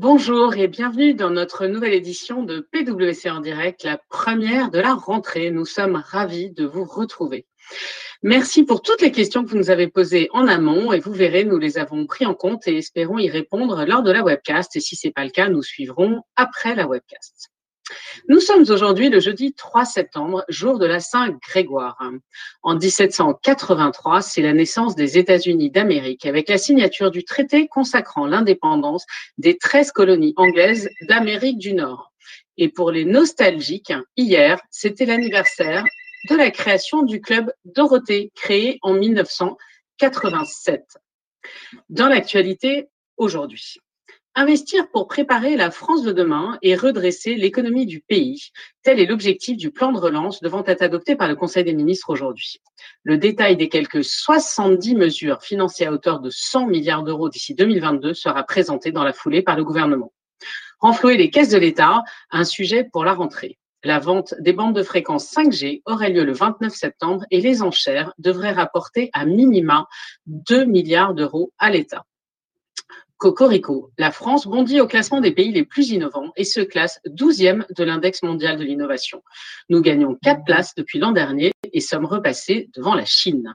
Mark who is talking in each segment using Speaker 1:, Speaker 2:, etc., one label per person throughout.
Speaker 1: Bonjour et bienvenue dans notre nouvelle édition de PwC en direct, la première de la rentrée. Nous sommes ravis de vous retrouver. Merci pour toutes les questions que vous nous avez posées en amont et vous verrez, nous les avons pris en compte et espérons y répondre lors de la webcast. Et si ce n'est pas le cas, nous suivrons après la webcast. Nous sommes aujourd'hui le jeudi 3 septembre, jour de la Saint-Grégoire. En 1783, c'est la naissance des États-Unis d'Amérique avec la signature du traité consacrant l'indépendance des 13 colonies anglaises d'Amérique du Nord. Et pour les nostalgiques, hier, c'était l'anniversaire de la création du club Dorothée, créé en 1987. Dans l'actualité, aujourd'hui. Investir pour préparer la France de demain et redresser l'économie du pays. Tel est l'objectif du plan de relance devant être adopté par le Conseil des ministres aujourd'hui. Le détail des quelques 70 mesures financées à hauteur de 100 milliards d'euros d'ici 2022 sera présenté dans la foulée par le gouvernement. Renflouer les caisses de l'État, un sujet pour la rentrée. La vente des bandes de fréquence 5G aurait lieu le 29 septembre et les enchères devraient rapporter à minima 2 milliards d'euros à l'État. Cocorico, la France bondit au classement des pays les plus innovants et se classe 12e de l'index mondial de l'innovation. Nous gagnons 4 places depuis l'an dernier et sommes repassés devant la Chine.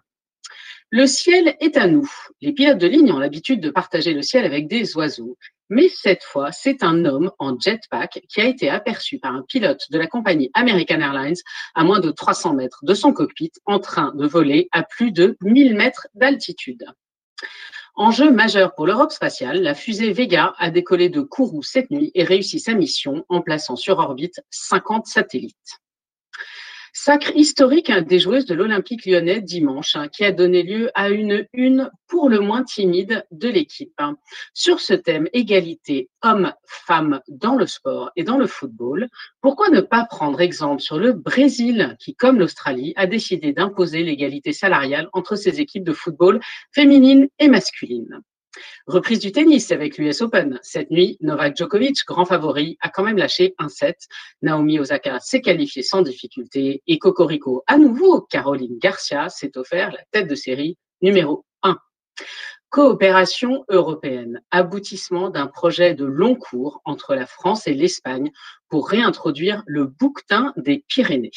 Speaker 1: Le ciel est à nous. Les pilotes de ligne ont l'habitude de partager le ciel avec des oiseaux. Mais cette fois, c'est un homme en jetpack qui a été aperçu par un pilote de la compagnie American Airlines à moins de 300 mètres de son cockpit en train de voler à plus de 1000 mètres d'altitude. Enjeu majeur pour l'Europe spatiale, la fusée Vega a décollé de Kourou cette nuit et réussi sa mission en plaçant sur orbite 50 satellites. Sacre historique des joueuses de l'Olympique lyonnais dimanche, hein, qui a donné lieu à une une pour le moins timide de l'équipe. Sur ce thème égalité hommes-femmes dans le sport et dans le football, pourquoi ne pas prendre exemple sur le Brésil qui, comme l'Australie, a décidé d'imposer l'égalité salariale entre ses équipes de football féminines et masculines Reprise du tennis avec l'US Open. Cette nuit, Novak Djokovic, grand favori, a quand même lâché un set. Naomi Osaka s'est qualifiée sans difficulté et Cocorico, à nouveau, Caroline Garcia s'est offert la tête de série numéro 1. Coopération européenne, aboutissement d'un projet de long cours entre la France et l'Espagne pour réintroduire le bouquetin des Pyrénées.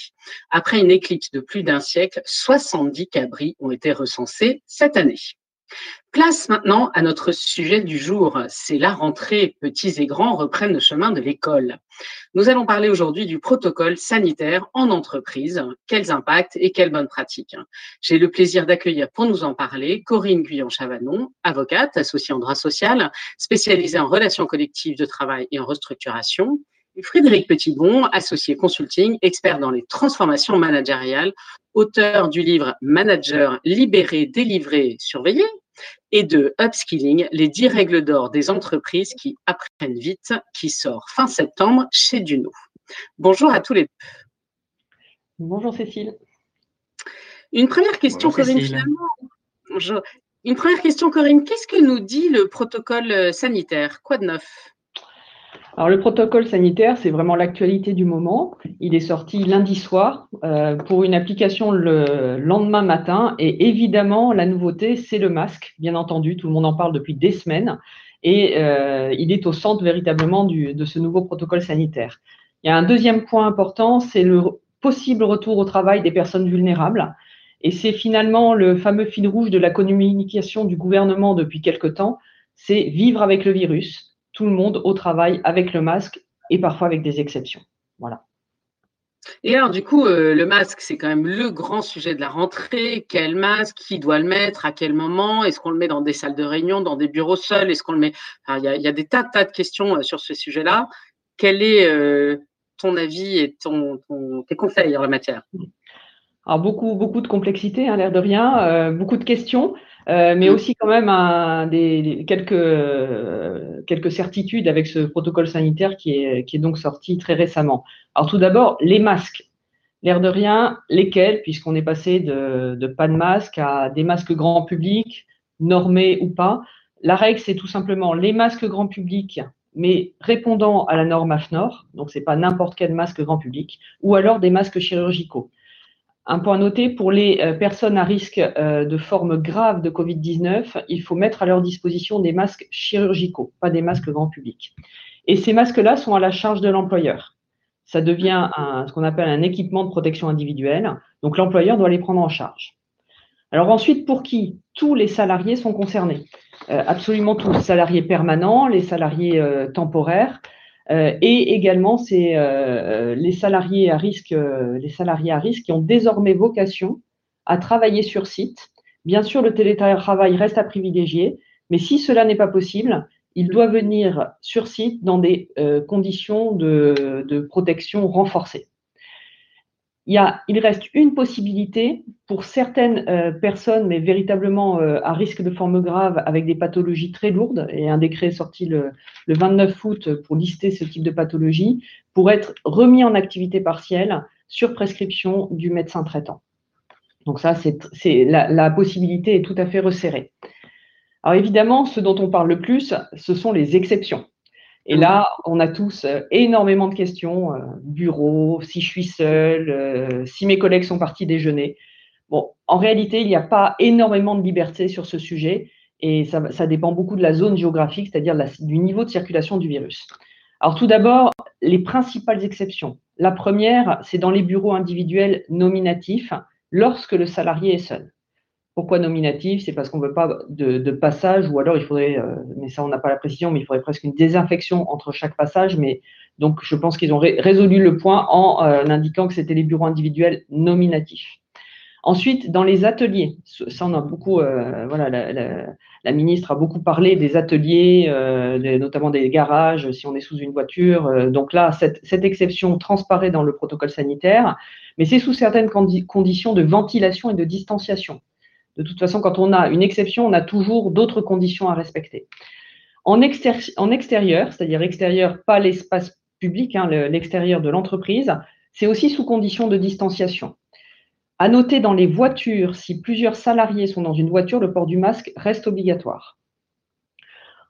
Speaker 1: Après une éclipse de plus d'un siècle, 70 cabris ont été recensés cette année. Place maintenant à notre sujet du jour. C'est la rentrée. Petits et grands reprennent le chemin de l'école. Nous allons parler aujourd'hui du protocole sanitaire en entreprise. Quels impacts et quelles bonnes pratiques? J'ai le plaisir d'accueillir pour nous en parler Corinne Guyon-Chavanon, avocate associée en droit social, spécialisée en relations collectives de travail et en restructuration. Et Frédéric Petitbon, associé consulting, expert dans les transformations managériales, auteur du livre Manager libéré, délivré, surveillé et de Upskilling, les 10 règles d'or des entreprises qui apprennent vite, qui sort fin septembre chez Duno. Bonjour à tous les deux.
Speaker 2: Bonjour Cécile.
Speaker 1: Une première question, Corinne, finalement. Bonjour. Une première question, Corinne. Qu'est-ce que nous dit le protocole sanitaire? Quoi de neuf?
Speaker 2: Alors le protocole sanitaire, c'est vraiment l'actualité du moment. Il est sorti lundi soir euh, pour une application le lendemain matin. Et évidemment, la nouveauté, c'est le masque. Bien entendu, tout le monde en parle depuis des semaines. Et euh, il est au centre véritablement de ce nouveau protocole sanitaire. Il y a un deuxième point important, c'est le possible retour au travail des personnes vulnérables. Et c'est finalement le fameux fil rouge de la communication du gouvernement depuis quelque temps, c'est vivre avec le virus tout le monde au travail avec le masque et parfois avec des exceptions. Voilà.
Speaker 1: Et alors, du coup, euh, le masque, c'est quand même le grand sujet de la rentrée. Quel masque Qui doit le mettre À quel moment? Est-ce qu'on le met dans des salles de réunion, dans des bureaux seuls? Est-ce qu'on le met? Il y, a des tas, tas de questions euh, sur ce sujet-là. Quel est euh, ton avis et ton, tes conseils en la matière?
Speaker 2: Alors beaucoup, beaucoup de complexité, hein, l'air de rien, beaucoup de questions. Euh, mais mm. aussi quand même un, des, quelques, quelques certitudes avec ce protocole sanitaire qui est, qui est donc sorti très récemment. Alors tout d'abord, les masques. L'air de rien, lesquels, puisqu'on est passé de, de pas de masque à des masques grand public, normés ou pas. La règle, c'est tout simplement les masques grand public, mais répondant à la norme AFNOR, donc c'est pas n'importe quel masque grand public, ou alors des masques chirurgicaux. Un point noté, pour les personnes à risque de forme grave de Covid-19, il faut mettre à leur disposition des masques chirurgicaux, pas des masques grand public. Et ces masques-là sont à la charge de l'employeur. Ça devient ce qu'on appelle un équipement de protection individuelle. Donc l'employeur doit les prendre en charge. Alors ensuite, pour qui? Tous les salariés sont concernés. absolument tous, salariés permanents, les salariés temporaires, euh, et également, c'est euh, les salariés à risque, euh, les salariés à risque qui ont désormais vocation à travailler sur site. Bien sûr, le télétravail reste à privilégier, mais si cela n'est pas possible, il doit venir sur site dans des conditions de protection renforcées il, reste une possibilité pour certaines euh, personnes, mais véritablement euh, à risque de forme grave, avec des pathologies très lourdes, et un décret est sorti le, 29 août pour lister ce type de pathologie, pour être remis en activité partielle sur prescription du médecin traitant. Donc ça, la possibilité est tout à fait resserrée. Alors évidemment, ce dont on parle le plus, ce sont les exceptions. Et là, on a tous euh, énormément de questions. Euh, bureau, si je suis seule, euh, si mes collègues sont partis déjeuner. Bon, en réalité, il n'y a pas énormément de liberté sur ce sujet et ça, dépend beaucoup de la zone géographique, c'est-à-dire du niveau de circulation du virus. Alors tout d'abord, les principales exceptions. La première, c'est dans les bureaux individuels nominatifs lorsque le salarié est seul. Pourquoi nominatif C'est parce qu'on ne veut pas de, passage, ou alors il faudrait, euh, mais ça on n'a pas la précision, mais il faudrait presque une désinfection entre chaque passage. Mais donc je pense qu'ils ont résolu le point en euh, indiquant que c'était les bureaux individuels nominatifs. Ensuite, dans les ateliers, ça on a beaucoup, euh, voilà, la, ministre a beaucoup parlé des ateliers, notamment des garages, si on est sous une voiture. donc là, cette, cette, exception transparaît dans le protocole sanitaire, mais c'est sous certaines conditions de ventilation et de distanciation. De toute façon, quand on a une exception, on a toujours d'autres conditions à respecter. En, extérieur, c'est-à-dire extérieur, pas l'espace public, hein, l'extérieur de l'entreprise, c'est aussi sous condition de distanciation. À noter dans les voitures, si plusieurs salariés sont dans une voiture, le port du masque reste obligatoire.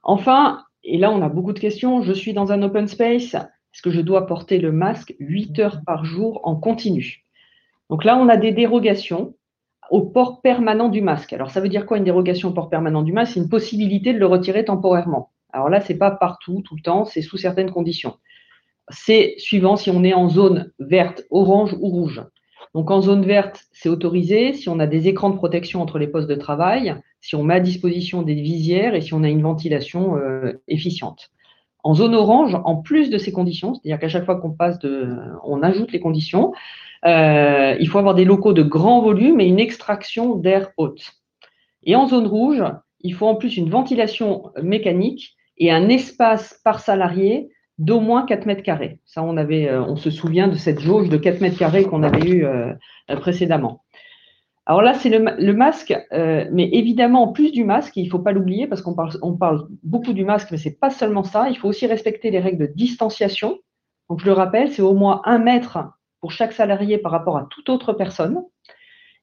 Speaker 2: Enfin, et là on a beaucoup de questions, je suis dans un open space, est-ce que je dois porter le masque 8 heures par jour en continu? Donc là, on a des dérogations au port permanent du masque. Alors, ça veut dire quoi une dérogation au port permanent du masque? C'est une possibilité de le retirer temporairement. Alors là, ce n'est pas partout, tout le temps, c'est sous certaines conditions. C'est suivant si on est en zone verte, orange ou rouge. Donc en zone verte, c'est autorisé si on a des écrans de protection entre les postes de travail, si on met à disposition des visières et si on a une ventilation euh, efficiente. En zone orange, en plus de ces conditions, c'est-à-dire qu'à chaque fois qu'on passe on ajoute les conditions, euh, il faut avoir des locaux de grand volume et une extraction d'air haute. Et en zone rouge, il faut en plus une ventilation mécanique et un espace par salarié d'au moins 4 mètres carrés. Ça, euh, on se souvient de cette jauge de 4 mètres carrés qu'on avait eue euh, précédemment. Alors là, c'est le, masque, mais évidemment, en plus du masque, il ne faut pas l'oublier parce qu'on parle, on parle beaucoup du masque, mais ce n'est pas seulement ça. Il faut aussi respecter les règles de distanciation. Donc, je le rappelle, c'est au moins un mètre pour chaque salarié par rapport à toute autre personne,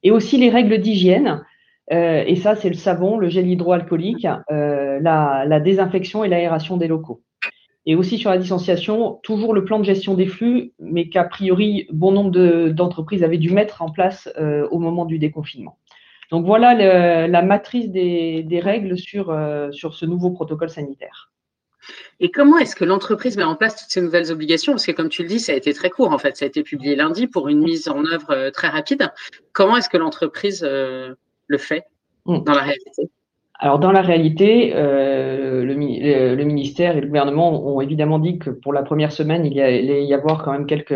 Speaker 2: et aussi les règles d'hygiène. Euh, et ça, c'est le savon, le gel hydroalcoolique, euh, la, désinfection et l'aération des locaux. Et aussi sur la distanciation, toujours le plan de gestion des flux, mais qu'a priori, bon nombre d'entreprises avaient dû mettre en place euh, au moment du déconfinement. Donc voilà la matrice des, règles sur, sur ce nouveau protocole sanitaire.
Speaker 1: Et comment est-ce que l'entreprise met en place toutes ces nouvelles obligations? Parce que comme tu le dis, ça a été très court en fait, ça a été publié lundi pour une mise en œuvre euh, très rapide. Comment est-ce que l'entreprise euh, le fait hmm. dans la réalité?
Speaker 2: Alors dans la réalité, euh, le, ministère et le gouvernement ont évidemment dit que pour la première semaine, il y allait y avoir quand même quelques,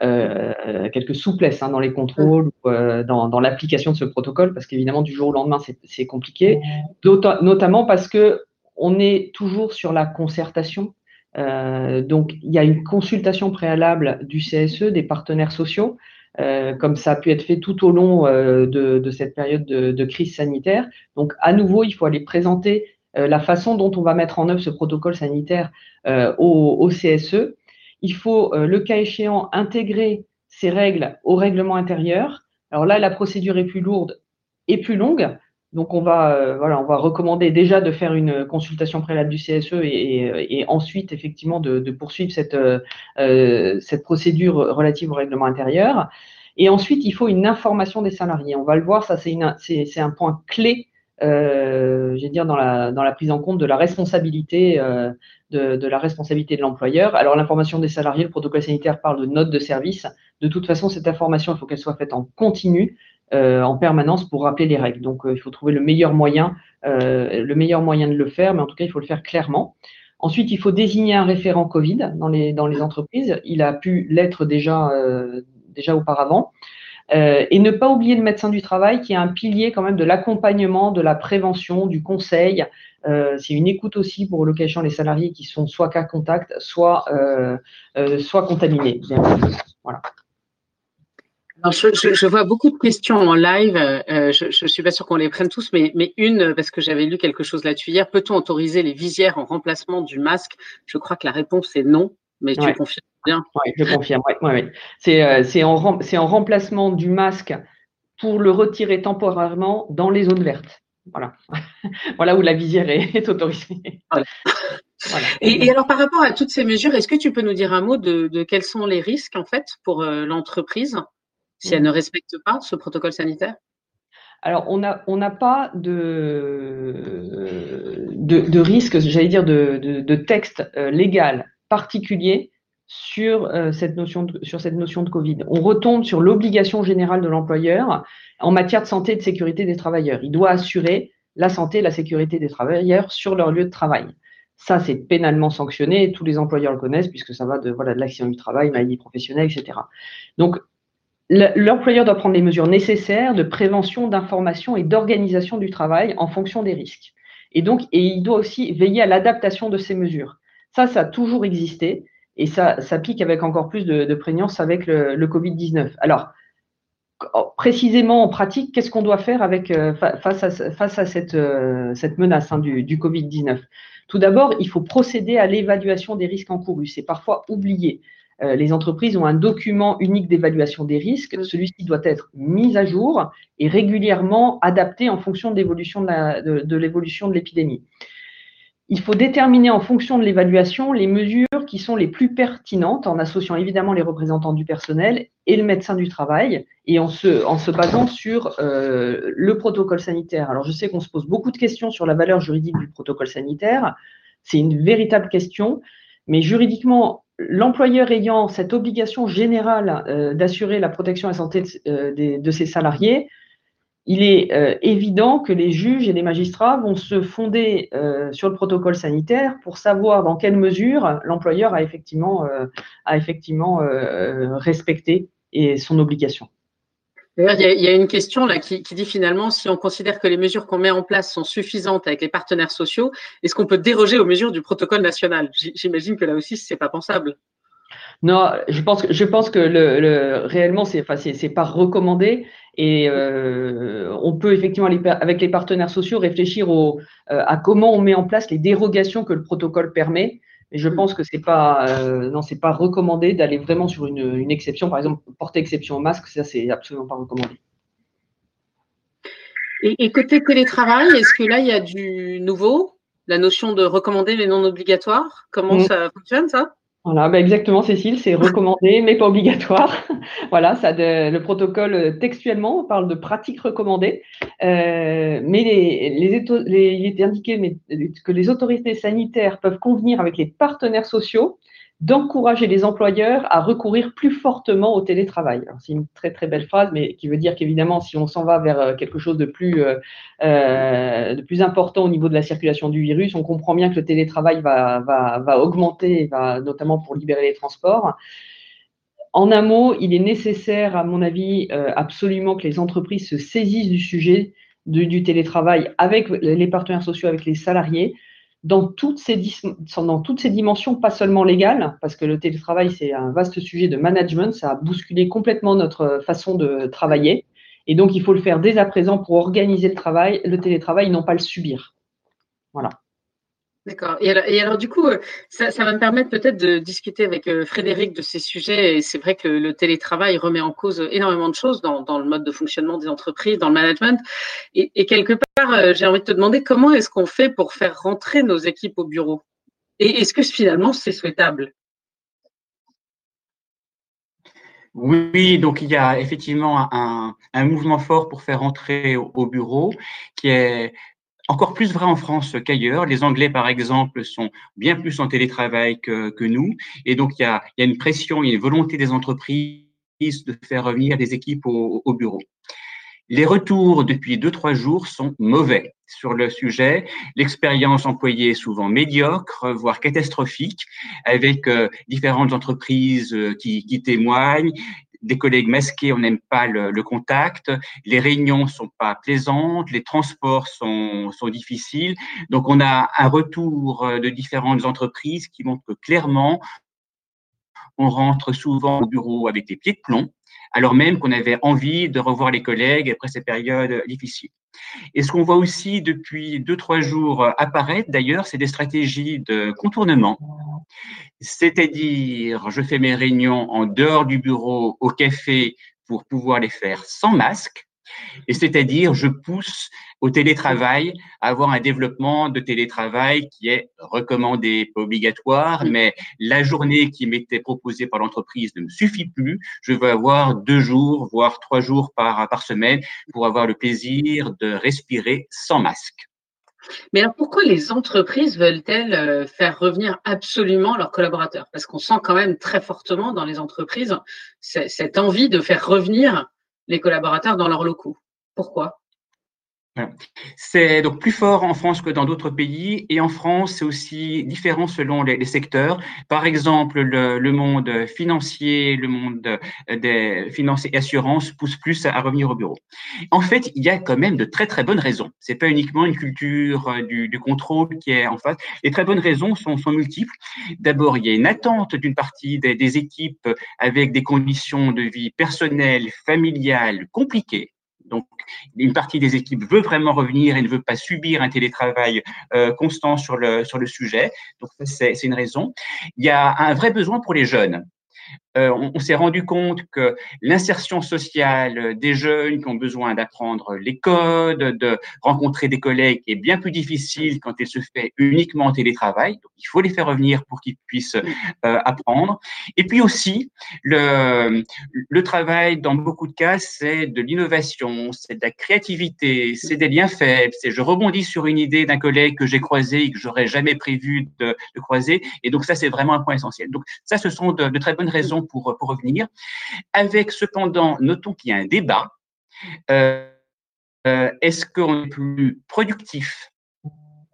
Speaker 2: quelques souplesses hein, dans les contrôles ou dans, l'application de ce protocole, parce qu'évidemment du jour au lendemain, c'est compliqué, notamment parce que on est toujours sur la concertation. Euh, donc, il y a une consultation préalable du CSE, des partenaires sociaux, euh, comme ça a pu être fait tout au long euh, de, cette période de, crise sanitaire. Donc, à nouveau, il faut aller présenter la façon dont on va mettre en œuvre ce protocole sanitaire au, au, CSE. Il faut, le cas échéant, intégrer ces règles au règlement intérieur. Alors là, la procédure est plus lourde et plus longue, donc on va, euh, voilà, on va recommander déjà de faire une consultation préalable du CSE et, ensuite effectivement de, poursuivre cette, euh, cette procédure relative au règlement intérieur. Et ensuite, il faut une information des salariés. On va le voir, ça c'est un point clé, euh, dire dans la, dans la prise en compte de la responsabilité euh, de, la responsabilité de l'employeur. Alors l'information des salariés, le protocole sanitaire parle de notes de service. De toute façon, cette information, il faut qu'elle soit faite en continu, euh, en permanence, pour rappeler les règles. Donc il faut trouver le meilleur moyen, le meilleur moyen de le faire, mais en tout cas, il faut le faire clairement. Ensuite, il faut désigner un référent Covid dans les, entreprises. Il a pu l'être déjà, auparavant. Euh, et ne pas oublier le médecin du travail qui est un pilier quand même de l'accompagnement, de la prévention, du conseil. Euh, c'est une écoute aussi pour le cas les salariés qui sont soit cas contact, soit, euh, soit contaminés. Voilà.
Speaker 1: Je, vois beaucoup de questions en live. je ne suis pas sûre qu'on les prenne tous, mais, mais une, parce que j'avais lu quelque chose là-dessus hier. Peut-on autoriser les visières en remplacement du masque? Je crois que la réponse est non, mais tu confirmes
Speaker 2: oui, je confirme. Ouais, euh, C'est en, remplacement du masque pour le retirer temporairement dans les zones vertes. Voilà, voilà où la visière est, autorisée.
Speaker 1: Et, alors, par rapport à toutes ces mesures, est-ce que tu peux nous dire un mot de, quels sont les risques en fait pour euh, l'entreprise? Si elle ne respecte pas ce protocole sanitaire?
Speaker 2: Alors, on n'a on pas de, de, risque, j'allais dire, de, texte euh, légal particulier sur, euh, cette notion de, sur cette notion de Covid. On retombe sur l'obligation générale de l'employeur en matière de santé et de sécurité des travailleurs. Il doit assurer la santé et la sécurité des travailleurs sur leur lieu de travail. Ça, c'est pénalement sanctionné, tous les employeurs le connaissent, puisque ça va de, voilà, de l'accident du travail, maladie professionnelle, etc. Donc, l'employeur doit prendre les mesures nécessaires de prévention, d'information et d'organisation du travail en fonction des risques. Et donc, il doit aussi veiller à l'adaptation de ces mesures. Ça, ça a toujours existé. Et ça, ça pique avec encore plus de, prégnance avec le, le Covid-19. Alors, précisément en pratique, qu'est-ce qu'on doit faire euh, face à, cette, euh, menace hein, du, du Covid-19 Tout d'abord, il faut procéder à l'évaluation des risques encourus. C'est parfois oublié. Euh, les entreprises ont un document unique d'évaluation des risques. Celui-ci doit être mis à jour et régulièrement adapté en fonction de l'évolution de, l'épidémie il faut déterminer en fonction de l'évaluation les mesures qui sont les plus pertinentes en associant évidemment les représentants du personnel et le médecin du travail et en se, en se basant sur euh, le protocole sanitaire. Alors je sais qu'on se pose beaucoup de questions sur la valeur juridique du protocole sanitaire. C'est une véritable question, mais juridiquement, l'employeur ayant cette obligation générale euh, d'assurer la protection et la santé de, euh, ses salariés, il est euh, évident que les juges et les magistrats vont se fonder euh, sur le protocole sanitaire pour savoir dans quelle mesure l'employeur a effectivement, euh, respecté son obligation.
Speaker 1: D'ailleurs, il y, a une question là qui, dit finalement si on considère que les mesures qu'on met en place sont suffisantes avec les partenaires sociaux, est-ce qu'on peut déroger aux mesures du protocole national? J'imagine que là aussi, ce n'est pas pensable.
Speaker 2: Non, je pense que, le, le réellement, c'est c'est pas recommandé. Et euh, on peut effectivement, avec les partenaires sociaux, réfléchir euh, à comment on met en place les dérogations que le protocole permet. Mais je pense que c'est pas, euh, non, c'est pas recommandé d'aller vraiment sur une, une, exception. Par exemple, porter exception au masque, ça, c'est absolument pas recommandé.
Speaker 1: Et, et côté télétravail, est-ce que là, il y a du nouveau? La notion de recommander mais non obligatoire? Comment mm. ça fonctionne, ça?
Speaker 2: Voilà, bah, exactement, Cécile, c'est recommandé, mais pas obligatoire. voilà, ça le protocole euh, textuellement parle de pratiques recommandées, euh, mais les, les, il est indiqué que les autorités sanitaires peuvent convenir avec les partenaires sociaux d'encourager les employeurs à recourir plus fortement au télétravail. C'est une très très belle phrase, mais qui veut dire qu'évidemment, si on s'en va vers euh, quelque chose de plus, euh, euh, de plus important au niveau de la circulation du virus, on comprend bien que le télétravail va, va, va augmenter, notamment pour libérer les transports. En un mot, il est nécessaire, à mon avis, absolument que les entreprises se saisissent du sujet du télétravail avec les partenaires sociaux, avec les salariés, dans toutes, ces, dans toutes ces dimensions, pas seulement légales, parce que le télétravail, c'est un vaste sujet de management, ça a bousculé complètement notre façon de travailler. Et donc, il faut le faire dès à présent pour organiser le travail, le télétravail, non pas le subir. Voilà.
Speaker 1: D'accord. Et alors, du coup, euh, ça, va me permettre peut-être de discuter avec euh, Frédéric de ces sujets. Et c'est vrai que le télétravail remet en cause énormément de choses dans, le mode de fonctionnement des entreprises, dans le management. Et, quelque part, euh, j'ai envie de te demander comment est-ce qu'on fait pour faire rentrer nos équipes au bureau? Et est-ce que finalement c'est souhaitable?
Speaker 3: Oui, donc il y a effectivement un, mouvement fort pour faire entrer au, bureau qui est encore plus vrai en France qu'ailleurs. Les Anglais, par exemple, sont bien plus en télétravail que, que nous. Et donc, il y, a, y a une pression, il y a une volonté des entreprises de faire revenir des équipes au, au bureau. Les retours depuis deux, trois jours sont mauvais sur le sujet. L'expérience employée est souvent médiocre, voire catastrophique, avec euh, différentes entreprises euh, qui, qui, témoignent, des collègues masqués, on n'aime pas le, contact, les réunions sont pas plaisantes, les transports sont, difficiles. Donc, on a un retour euh, de différentes entreprises qui montrent que clairement, on rentre souvent au bureau avec des pieds de plomb, alors même qu'on avait envie de revoir les collègues après ces périodes difficiles. Et ce qu'on voit aussi depuis deux, trois jours apparaître, d'ailleurs, c'est des stratégies de contournement. C'est-à-dire, je fais mes réunions en dehors du bureau, au café, pour pouvoir les faire sans masque. Et c'est-à-dire, je pousse au télétravail à avoir un développement de télétravail qui est recommandé, pas obligatoire, mais la journée qui m'était proposée par l'entreprise ne me suffit plus. Je veux avoir deux jours, voire trois jours par, par semaine pour avoir le plaisir de respirer sans masque.
Speaker 1: Mais alors pourquoi les entreprises veulent-elles euh, faire revenir absolument leurs collaborateurs? Parce qu'on sent quand même très fortement dans les entreprises cette envie de faire revenir les collaborateurs dans leurs locaux. Pourquoi?
Speaker 3: C'est donc plus fort en France que dans d'autres pays et en France, c'est aussi différent selon les, secteurs. Par exemple, le, monde financier, le monde euh, des finances et assurances pousse plus à revenir au bureau. En fait, il y a quand même de très très bonnes raisons. C'est pas uniquement une culture euh, du, contrôle qui est en face. Les très bonnes raisons sont, sont multiples. D'abord, il y a une attente d'une partie des, des équipes avec des conditions de vie personnelles, familiales compliquées donc, une partie des équipes veut vraiment revenir et ne veut pas subir un télétravail euh, constant sur le, sur le sujet. Donc, c'est une raison. Il y a un vrai besoin pour les jeunes. Euh, on, s'est rendu compte que l'insertion sociale des jeunes qui ont besoin d'apprendre les codes, de rencontrer des collègues est bien plus difficile quand elle se fait uniquement en télétravail. Donc, il faut les faire revenir pour qu'ils puissent euh, apprendre. Et puis aussi, le, le travail, dans beaucoup de cas, c'est de l'innovation, c'est de la créativité, c'est des liens faibles. C'est je rebondis sur une idée d'un collègue que j'ai croisé et que j'aurais jamais prévu de, de, croiser. Et donc, ça, c'est vraiment un point essentiel. Donc, ça, ce sont de, de très bonnes raisons pour, revenir, avec cependant, notons qu'il y a un débat. Euh, euh, est-ce qu'on est plus productif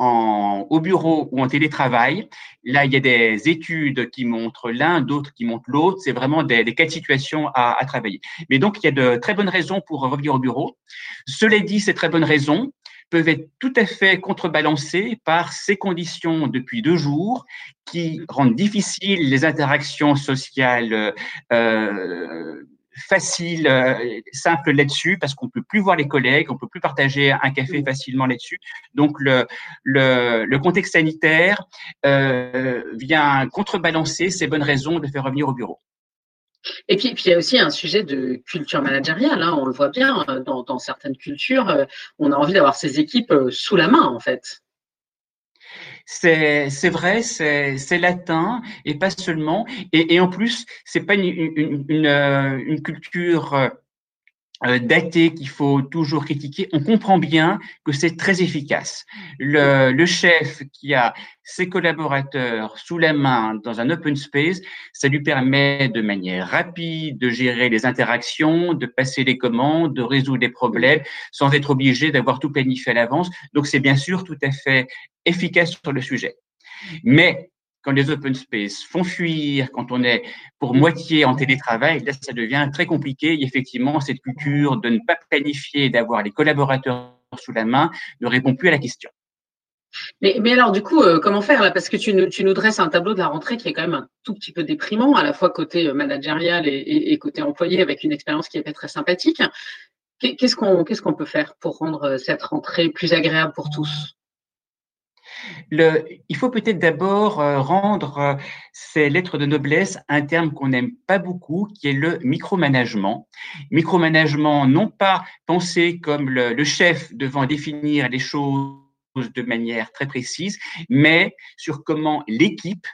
Speaker 3: au bureau ou en télétravail? Là, il y a des études qui montrent l'un, d'autres qui montrent l'autre. C'est vraiment des, des, cas de situation à, à, travailler. Mais donc, il y a de très bonnes raisons pour revenir au bureau. Cela dit, ces très bonnes raisons peuvent être tout à fait contrebalancées par ces conditions depuis deux jours qui rendent difficiles les interactions sociales euh, faciles, euh, simples là-dessus, parce qu'on peut plus voir les collègues, on peut plus partager un café facilement là-dessus. Donc le, le, le contexte sanitaire euh, vient contrebalancer ces bonnes raisons de faire revenir au bureau.
Speaker 1: Et puis, il y a aussi un sujet de culture managériale. Hein, on le voit bien euh, dans, certaines cultures, euh, on a envie d'avoir ses équipes euh, sous la main, en fait.
Speaker 3: C'est vrai, c'est latin et pas seulement. Et, en plus, c'est pas une, culture daté qu'il faut toujours critiquer, on comprend bien que c'est très efficace. Le, le, chef qui a ses collaborateurs sous la main dans un open space, ça lui permet de manière rapide de gérer les interactions, de passer les commandes, de résoudre les problèmes sans être obligé d'avoir tout planifié à l'avance. Donc c'est bien sûr tout à fait efficace sur le sujet. Mais quand les open space font fuir, quand on est pour moitié en télétravail, là, ça devient très compliqué. Et effectivement, cette culture de ne pas planifier, d'avoir les collaborateurs sous la main, ne répond plus à la question.
Speaker 1: Mais, alors, du coup, euh, comment faire là? Parce que tu nous, tu nous, dresses un tableau de la rentrée qui est quand même un tout petit peu déprimant, à la fois côté euh, managérial et, côté employé, avec une expérience qui est très sympathique. Qu'est-ce qu'on qu'est-ce qu'on peut faire pour rendre euh, cette rentrée plus agréable pour tous?
Speaker 3: Il faut peut-être d'abord euh, rendre euh, ces lettres de noblesse un terme qu'on n'aime pas beaucoup, qui est le micromanagement. Micromanagement, non pas pensé comme le, le chef devant définir les choses de manière très précise, mais sur comment l'équipe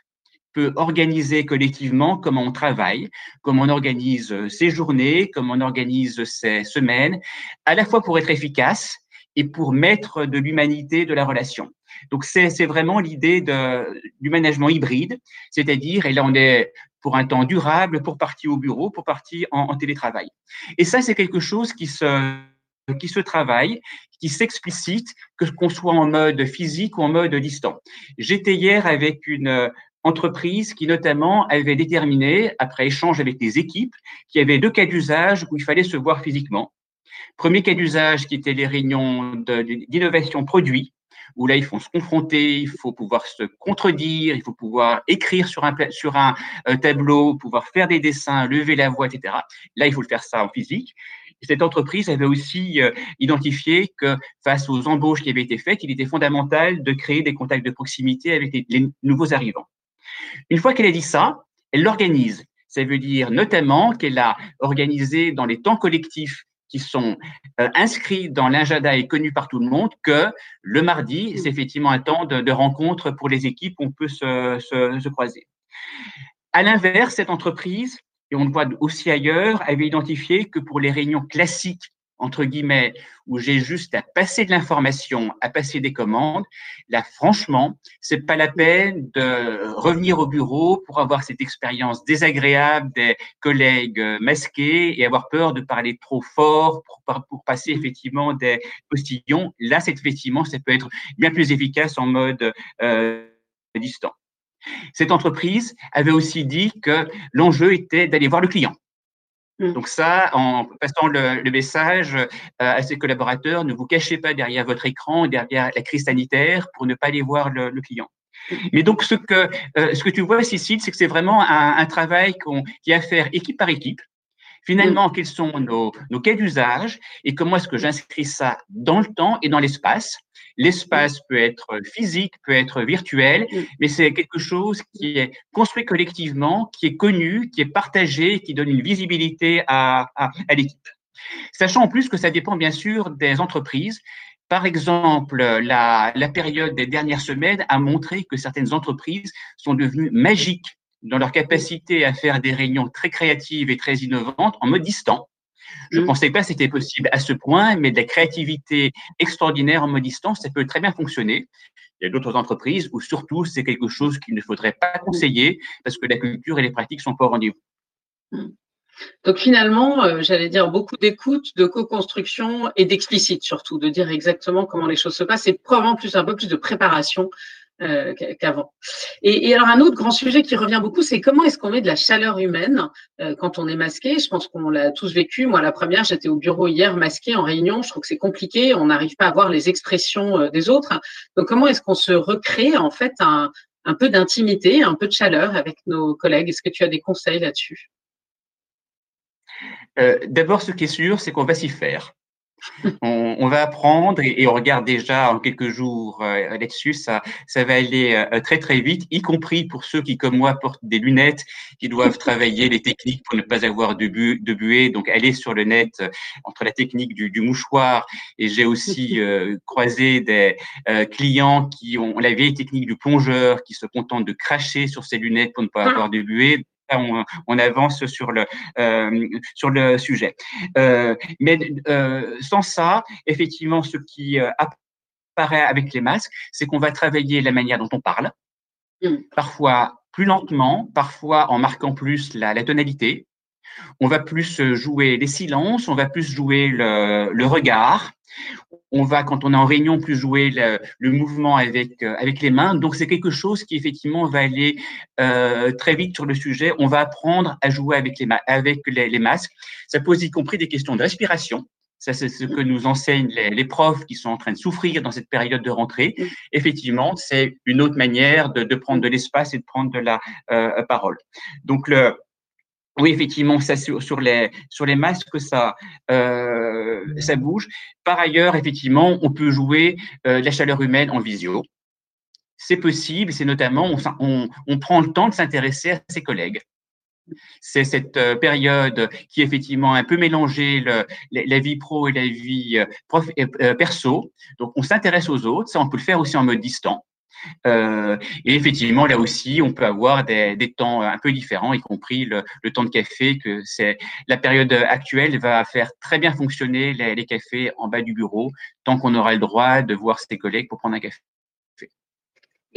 Speaker 3: peut organiser collectivement comment on travaille, comment on organise ses journées, comment on organise ses semaines, à la fois pour être efficace et pour mettre de l'humanité de la relation. Donc c'est vraiment l'idée du management hybride, c'est-à-dire, et là on est pour un temps durable, pour partir au bureau, pour partir en, télétravail. Et ça, c'est quelque chose qui se qui se travaille, qui s'explicite, que qu'on soit en mode physique ou en mode distant. J'étais hier avec une euh, entreprise qui notamment avait déterminé, après échange avec les équipes, qu'il y avait deux cas d'usage où il fallait se voir physiquement. Premier cas d'usage qui était les réunions d'innovation produit, où là, il faut se confronter, il faut pouvoir se contredire, il faut pouvoir écrire sur un, euh, tableau, pouvoir faire des dessins, lever la voix, etc. Là, il faut le faire ça en physique cette entreprise avait aussi euh, identifié que face aux embauches qui avaient été faites, il était fondamental de créer des contacts de proximité avec les, nouveaux arrivants. Une fois qu'elle a dit ça, elle l'organise. Ça veut dire notamment qu'elle a organisé dans les temps collectifs qui sont euh, inscrits dans l'agenda et connus par tout le monde que le mardi, c'est effectivement un temps de, rencontre pour les équipes où on peut se, se croiser. À l'inverse, cette entreprise et on le voit aussi ailleurs, avait identifié que pour les réunions classiques, entre guillemets, où j'ai juste à passer de l'information, à passer des commandes, là, franchement, c'est pas la peine de revenir au bureau pour avoir cette expérience désagréable des collègues masqués et avoir peur de parler trop fort pour, pour passer effectivement des postillons. Là, c'est effectivement, ça peut être bien plus efficace en mode euh, distant. Cette entreprise avait aussi dit que l'enjeu était d'aller voir le client. Mm. Donc ça, en passant le, message euh, à ses collaborateurs, ne vous cachez pas derrière votre écran, derrière la crise sanitaire pour ne pas aller voir le, client. Mm. Mais donc ce que euh, ce que tu vois, Cécile, c'est que c'est vraiment un, un travail qu'on qui a à faire équipe par équipe. Finalement, mm. quels sont nos, nos cas d'usage et comment est-ce que j'inscris ça dans le temps et dans l'espace L'espace peut être physique, peut être virtuel, mais c'est quelque chose qui est construit collectivement, qui est connu, qui est partagé, qui donne une visibilité à, à, à l'équipe. Sachant en plus que ça dépend bien sûr des entreprises. Par exemple, la, la période des dernières semaines a montré que certaines entreprises sont devenues magiques dans leur capacité à faire des réunions très créatives et très innovantes en mode distant. Je ne pensais pas que c'était possible à ce point, mais de la créativité extraordinaire en mode distance, ça peut très bien fonctionner. Il y a d'autres entreprises où surtout c'est quelque chose qu'il ne faudrait pas conseiller parce que la culture et les pratiques sont pas au rendez-vous.
Speaker 1: Mm. Donc finalement, euh, j'allais dire beaucoup d'écoute, de co-construction et d'explicite surtout, de dire exactement comment les choses se passent et probablement plus un peu plus de préparation euh, qu'avant. Et, et, alors un autre grand sujet qui revient beaucoup, c'est comment est-ce qu'on met de la chaleur humaine euh, quand on est masqué? Je pense qu'on l'a tous vécu. Moi, la première, j'étais au bureau hier masqué en réunion. Je trouve que c'est compliqué. On n'arrive pas à voir les expressions euh, des autres. Donc comment est-ce qu'on se recrée en fait un, un peu d'intimité, un peu de chaleur avec nos collègues? Est-ce que tu as des conseils là-dessus?
Speaker 3: D'abord, ce qui est sûr, c'est qu'on va s'y faire on, va apprendre et, on regarde déjà en quelques jours euh, là-dessus, ça, ça va aller euh, très très vite, y compris pour ceux qui, comme moi, portent des lunettes, qui doivent travailler les techniques pour ne pas avoir de, bu de buée. Donc, aller sur le net euh, entre la technique du, du mouchoir et j'ai aussi croisé des clients qui ont la vieille technique du plongeur, qui se contentent de cracher sur ses lunettes pour ne pas avoir de buée on, avance sur le, euh, sur le sujet. Euh, mais euh, sans ça, effectivement, ce qui apparaît avec les masques, c'est qu'on va travailler la manière dont on parle, mm. parfois plus lentement, parfois en marquant plus la, la tonalité. On va plus jouer les silences, on va plus jouer le, le regard, on va, quand on est en réunion, plus jouer le, mouvement avec, euh, avec les mains. Donc, c'est quelque chose qui, effectivement, va aller euh, très vite sur le sujet. On va apprendre à jouer avec les, avec les, masques. Ça pose y compris des questions de respiration. Ça, c'est ce que nous enseignent les, profs qui sont en train de souffrir dans cette période de rentrée. Effectivement, c'est une autre manière de, prendre de l'espace et de prendre de la euh, parole. Donc, le, oui, effectivement, ça sur, les sur les masques, ça euh, ça bouge. Par ailleurs, effectivement, on peut jouer euh, la chaleur humaine en visio. C'est possible, c'est notamment on, on, prend le temps de s'intéresser à ses collègues. C'est cette euh, période qui effectivement un peu mélangé le, la, vie pro et la vie perso. Donc, on s'intéresse aux autres. Ça, on peut le faire aussi en mode distant Euh, et effectivement, là aussi, on peut avoir des, temps un peu différents, y compris le, temps de café, que c'est la période actuelle va faire très bien fonctionner les, les cafés en bas du bureau, tant qu'on aura le droit de voir ses collègues pour prendre un café.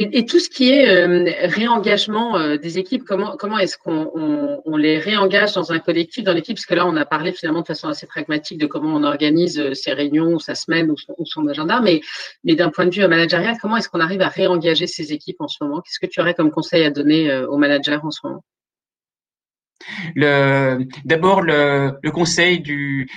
Speaker 1: Et, tout ce qui est euh, réengagement euh, des équipes, comment, comment est-ce qu'on les réengage dans un collectif, dans l'équipe? Parce que là, on a parlé finalement de façon assez pragmatique de comment on organise euh, ses réunions, sa semaine ou son, agenda, mais, mais d'un point de vue managérial, comment est-ce qu'on arrive à réengager ces équipes en ce moment? Qu'est-ce que tu aurais comme conseil à donner aux managers en ce moment?
Speaker 3: D'abord, le, le, conseil du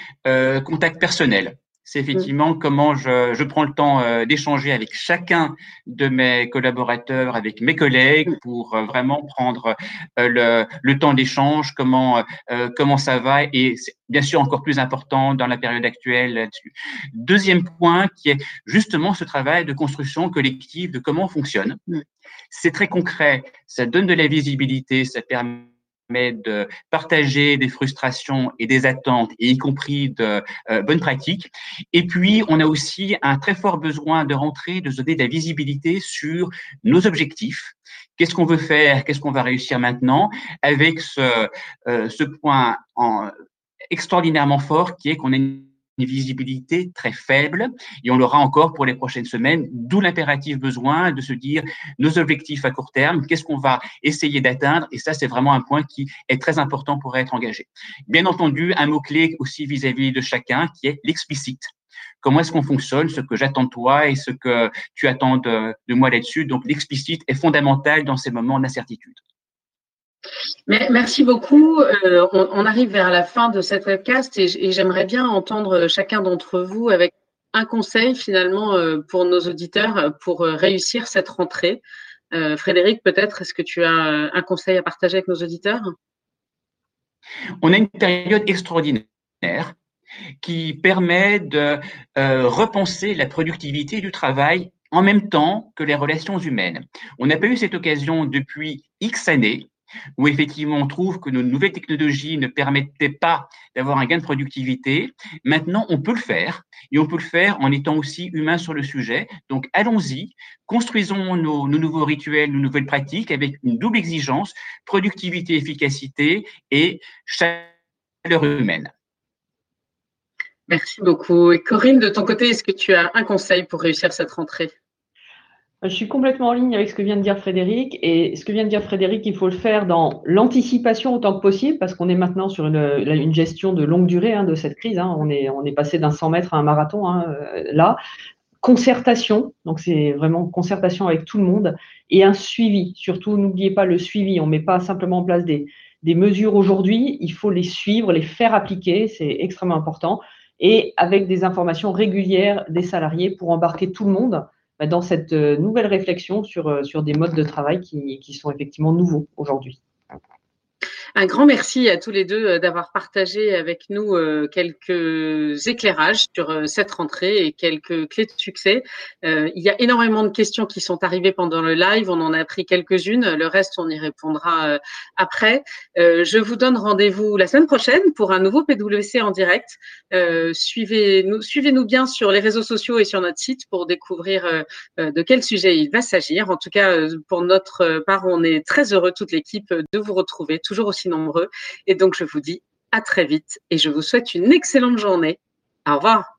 Speaker 3: contact personnel c'est mmh. effectivement comment je, je, prends le temps euh, d'échanger avec chacun de mes collaborateurs, avec mes collègues, mmh. pour euh, vraiment prendre euh, le, le, temps d'échange, comment comment ça va, et c'est bien sûr encore plus important dans la période actuelle là-dessus. Deuxième point, qui est justement ce travail de construction collective de comment on fonctionne. Mmh. C'est très concret, ça donne de la visibilité, ça permet de partager des frustrations et des attentes, et y compris de euh, bonnes pratiques. Et puis, on a aussi un très fort besoin de rentrer, de donner de la visibilité sur nos objectifs. Qu'est-ce qu'on veut faire? Qu'est-ce qu'on va réussir maintenant? Avec ce, euh, ce point en, extraordinairement fort qui est qu'on est une visibilité très faible et on l'aura encore pour les prochaines semaines, d'où l'impératif besoin de se dire nos objectifs à court terme, qu'est-ce qu'on va essayer d'atteindre et ça c'est vraiment un point qui est très important pour être engagé. Bien entendu, un mot-clé aussi vis-à-vis de chacun qui est l'explicite. Comment est-ce qu'on fonctionne, ce que j'attends de toi et ce que tu attends de, de moi là-dessus? Donc l'explicite est fondamental dans ces moments d'incertitude.
Speaker 1: Merci beaucoup. Euh, on, arrive vers la fin de cette webcast et, j'aimerais bien entendre chacun d'entre vous avec un conseil finalement euh, pour nos auditeurs pour euh, réussir cette rentrée. Frédéric, peut-être, est-ce que tu as un conseil à partager avec nos auditeurs?
Speaker 3: On a une période extraordinaire qui permet de repenser la productivité du travail en même temps que les relations humaines. On n'a pas eu cette occasion depuis X années où effectivement on trouve que nos nouvelles technologies ne permettaient pas d'avoir un gain de productivité. Maintenant, on peut le faire et on peut le faire en étant aussi humain sur le sujet. Donc, allons-y, construisons nos, nouveaux rituels, nos nouvelles pratiques avec une double exigence, productivité, efficacité et chaleur humaine.
Speaker 1: Merci beaucoup. Et Corinne, de ton côté, est-ce que tu as un conseil pour réussir cette rentrée?
Speaker 2: Je suis complètement en ligne avec ce que vient de dire Frédéric. Et ce que vient de dire Frédéric, il faut le faire dans l'anticipation autant que possible, parce qu'on est maintenant sur une, gestion de longue durée hein, de cette crise. Hein. On, est, on est passé d'un 100 mètres à un marathon hein, euh, là. Concertation, donc c'est vraiment concertation avec tout le monde, et un suivi. Surtout, n'oubliez pas le suivi. On ne met pas simplement en place des, des mesures aujourd'hui, il faut les suivre, les faire appliquer, c'est extrêmement important, et avec des informations régulières des salariés pour embarquer tout le monde dans cette euh, nouvelle réflexion sur, euh, sur des modes de travail qui sont effectivement nouveaux aujourd'hui.
Speaker 1: Un grand merci à tous les deux euh, d'avoir partagé avec nous euh, quelques éclairages sur euh, cette rentrée et quelques clés de succès. Il y a énormément de questions qui sont arrivées pendant le live. On en a pris quelques-unes. Le reste, on y répondra après. Je vous donne rendez-vous la semaine prochaine pour un nouveau PWC en direct. Suivez-nous suivez -nous bien sur les réseaux sociaux et sur notre site pour découvrir de quel sujet il va s'agir. En tout cas, pour notre part, on est très heureux, toute l'équipe, de vous retrouver toujours aussi nombreux. Et donc, je vous dis à très vite et je vous souhaite une excellente journée. Au revoir.